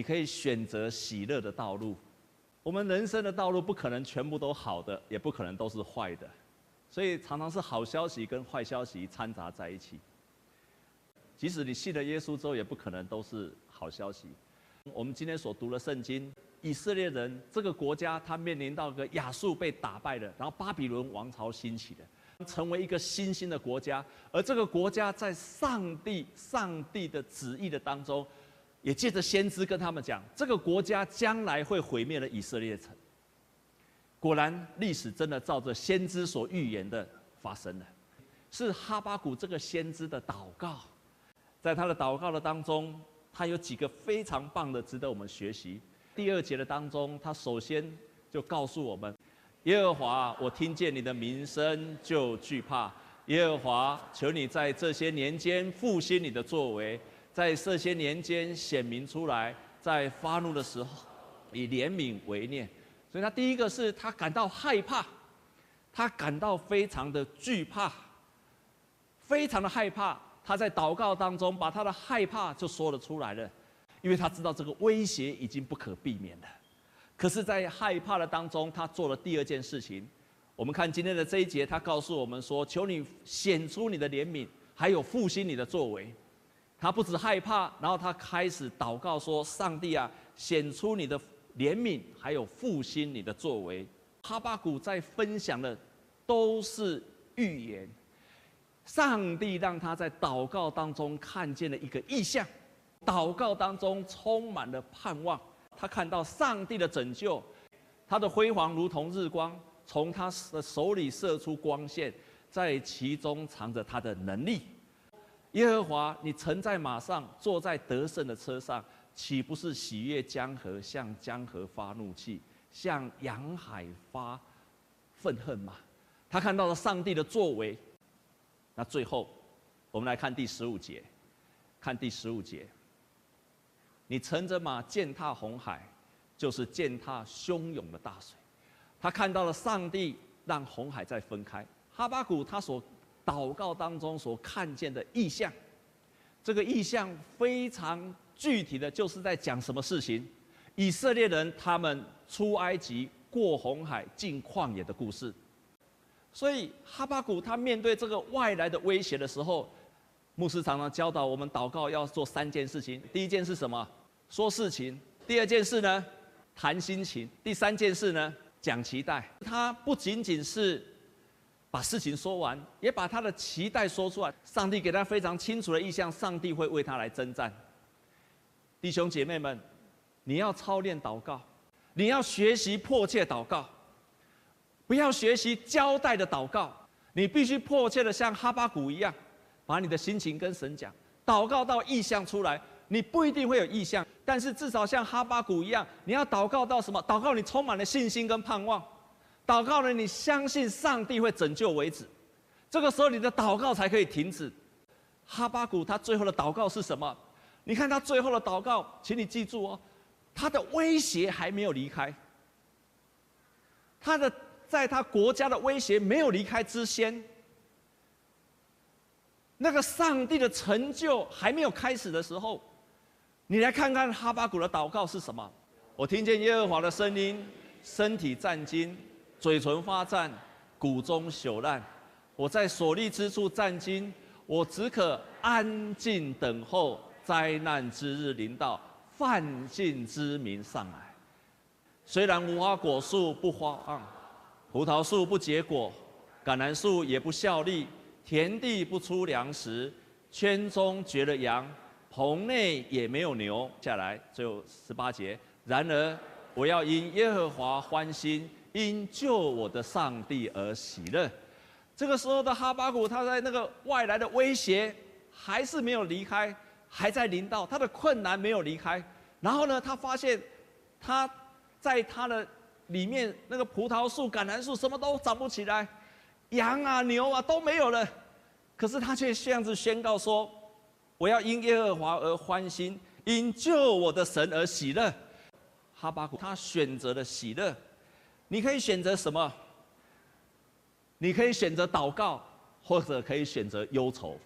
你可以选择喜乐的道路。我们人生的道路不可能全部都好的，也不可能都是坏的，所以常常是好消息跟坏消息掺杂在一起。即使你信了耶稣之后，也不可能都是好消息。我们今天所读的圣经，以色列人这个国家，他面临到个亚述被打败了，然后巴比伦王朝兴起的，成为一个新兴的国家。而这个国家在上帝、上帝的旨意的当中，也借着先知跟他们讲，这个国家将来会毁灭了以色列城。果然，历史真的照着先知所预言的发生了，是哈巴谷这个先知的祷告。在他的祷告的当中，他有几个非常棒的，值得我们学习。第二节的当中，他首先就告诉我们：耶和华，我听见你的名声就惧怕。耶和华，求你在这些年间复兴你的作为，在这些年间显明出来，在发怒的时候以怜悯为念。所以他第一个是他感到害怕，他感到非常的惧怕，非常的害怕。他在祷告当中把他的害怕就说了出来了，因为他知道这个威胁已经不可避免了。可是，在害怕的当中，他做了第二件事情。我们看今天的这一节，他告诉我们说：“求你显出你的怜悯，还有复兴你的作为。”他不止害怕，然后他开始祷告说：“上帝啊，显出你的怜悯，还有复兴你的作为。”哈巴谷在分享的都是预言。上帝让他在祷告当中看见了一个异象，祷告当中充满了盼望。他看到上帝的拯救，他的辉煌如同日光，从他的手里射出光线，在其中藏着他的能力。耶和华，你乘在马上，坐在得胜的车上，岂不是喜悦江河，向江河发怒气，向洋海发愤恨吗？他看到了上帝的作为。那最后，我们来看第十五节，看第十五节。你乘着马践踏红海，就是践踏汹涌的大水。他看到了上帝让红海再分开。哈巴谷他所祷告当中所看见的异象，这个异象非常具体的就是在讲什么事情？以色列人他们出埃及过红海进旷野的故事。所以哈巴谷他面对这个外来的威胁的时候，牧师常常教导我们祷告要做三件事情。第一件是什么？说事情。第二件事呢？谈心情。第三件事呢？讲期待。他不仅仅是把事情说完，也把他的期待说出来。上帝给他非常清楚的意向，上帝会为他来征战。弟兄姐妹们，你要操练祷告，你要学习迫切祷告。不要学习交代的祷告，你必须迫切的像哈巴谷一样，把你的心情跟神讲。祷告到意向出来，你不一定会有意向，但是至少像哈巴谷一样，你要祷告到什么？祷告你充满了信心跟盼望，祷告了你相信上帝会拯救为止。这个时候你的祷告才可以停止。哈巴谷他最后的祷告是什么？你看他最后的祷告，请你记住哦，他的威胁还没有离开，他的。在他国家的威胁没有离开之前，那个上帝的成就还没有开始的时候，你来看看哈巴谷的祷告是什么？我听见耶和华的声音，身体战惊，嘴唇发颤，骨中朽烂。我在所立之处站惊，我只可安静等候灾难之日临到，犯境之民上来。虽然无花果树不花旺。葡萄树不结果，橄榄树也不效力，田地不出粮食，圈中绝了羊，棚内也没有牛。下来，最后十八节。然而，我要因耶和华欢心，因救我的上帝而喜乐。这个时候的哈巴谷，他在那个外来的威胁还是没有离开，还在临到，他的困难没有离开。然后呢，他发现他在他的。里面那个葡萄树、橄榄树什么都长不起来，羊啊、牛啊都没有了。可是他却这样子宣告说：“我要因耶和华而欢心，因救我的神而喜乐。”哈巴谷他选择了喜乐。你可以选择什么？你可以选择祷告，或者可以选择忧愁。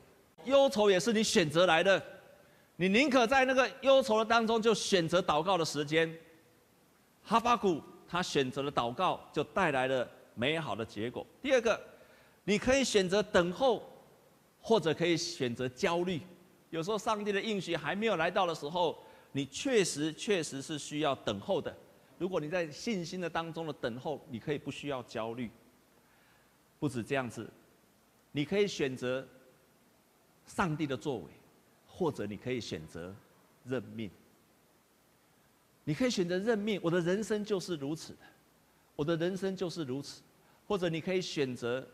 忧愁也是你选择来的。你宁可在那个忧愁的当中，就选择祷告的时间。哈巴谷他选择了祷告，就带来了美好的结果。第二个，你可以选择等候，或者可以选择焦虑。有时候上帝的应许还没有来到的时候，你确实确实是需要等候的。如果你在信心的当中的等候，你可以不需要焦虑。不止这样子，你可以选择上帝的作为。或者你可以选择认命，你可以选择认命。我的人生就是如此的，我的人生就是如此。或者你可以选择，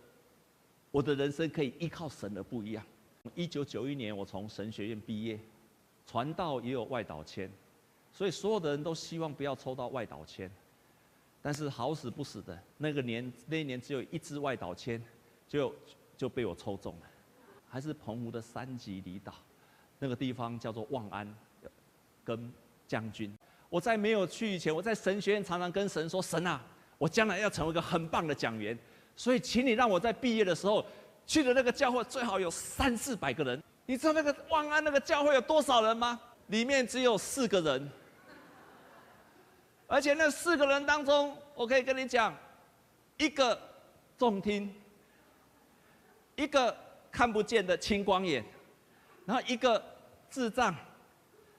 我的人生可以依靠神而不一样。一九九一年，我从神学院毕业，传道也有外岛签，所以所有的人都希望不要抽到外岛签。但是好死不死的，那个年那一年只有一支外岛签，就就被我抽中了，还是澎湖的三级离岛。那个地方叫做望安，跟将军。我在没有去以前，我在神学院常常跟神说：“神啊，我将来要成为一个很棒的讲员，所以请你让我在毕业的时候去的那个教会最好有三四百个人。你知道那个望安那个教会有多少人吗？里面只有四个人，而且那四个人当中，我可以跟你讲，一个重听，一个看不见的青光眼。”然后一个智障，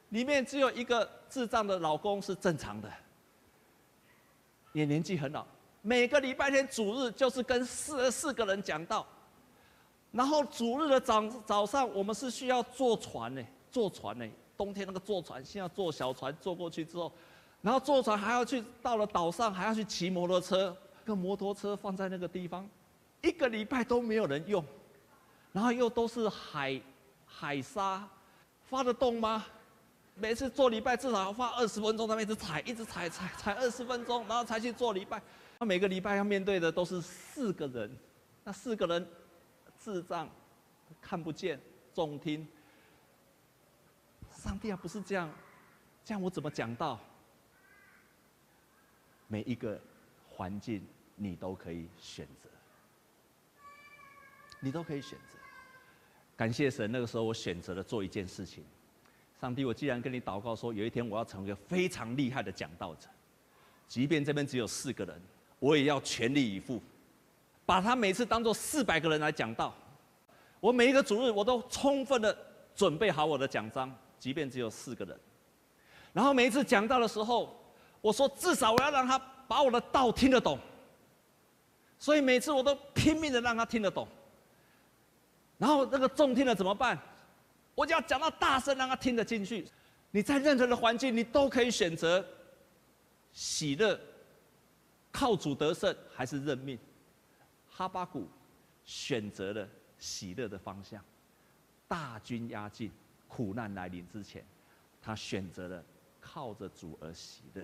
里面只有一个智障的老公是正常的，也年纪很老。每个礼拜天主日就是跟四四个人讲道，然后主日的早早上我们是需要坐船呢，坐船呢。冬天那个坐船，先要坐小船坐过去之后，然后坐船还要去到了岛上还要去骑摩托车，个摩托车放在那个地方，一个礼拜都没有人用，然后又都是海。海沙发得动吗？每次做礼拜至少要花二十分钟，他们一直踩，一直踩，踩踩二十分钟，然后才去做礼拜。他每个礼拜要面对的都是四个人，那四个人智障、看不见、重听。上帝啊，不是这样，这样我怎么讲道？每一个环境你都可以选择，你都可以选择。感谢神，那个时候我选择了做一件事情。上帝，我既然跟你祷告说，有一天我要成为一个非常厉害的讲道者，即便这边只有四个人，我也要全力以赴，把他每次当做四百个人来讲道。我每一个主日，我都充分的准备好我的讲章，即便只有四个人。然后每一次讲道的时候，我说至少我要让他把我的道听得懂。所以每次我都拼命的让他听得懂。然后那个重听的怎么办？我就要讲到大声，让他听得进去。你在任何的环境，你都可以选择喜乐、靠主得胜，还是认命。哈巴谷选择了喜乐的方向。大军压境，苦难来临之前，他选择了靠着主而喜乐。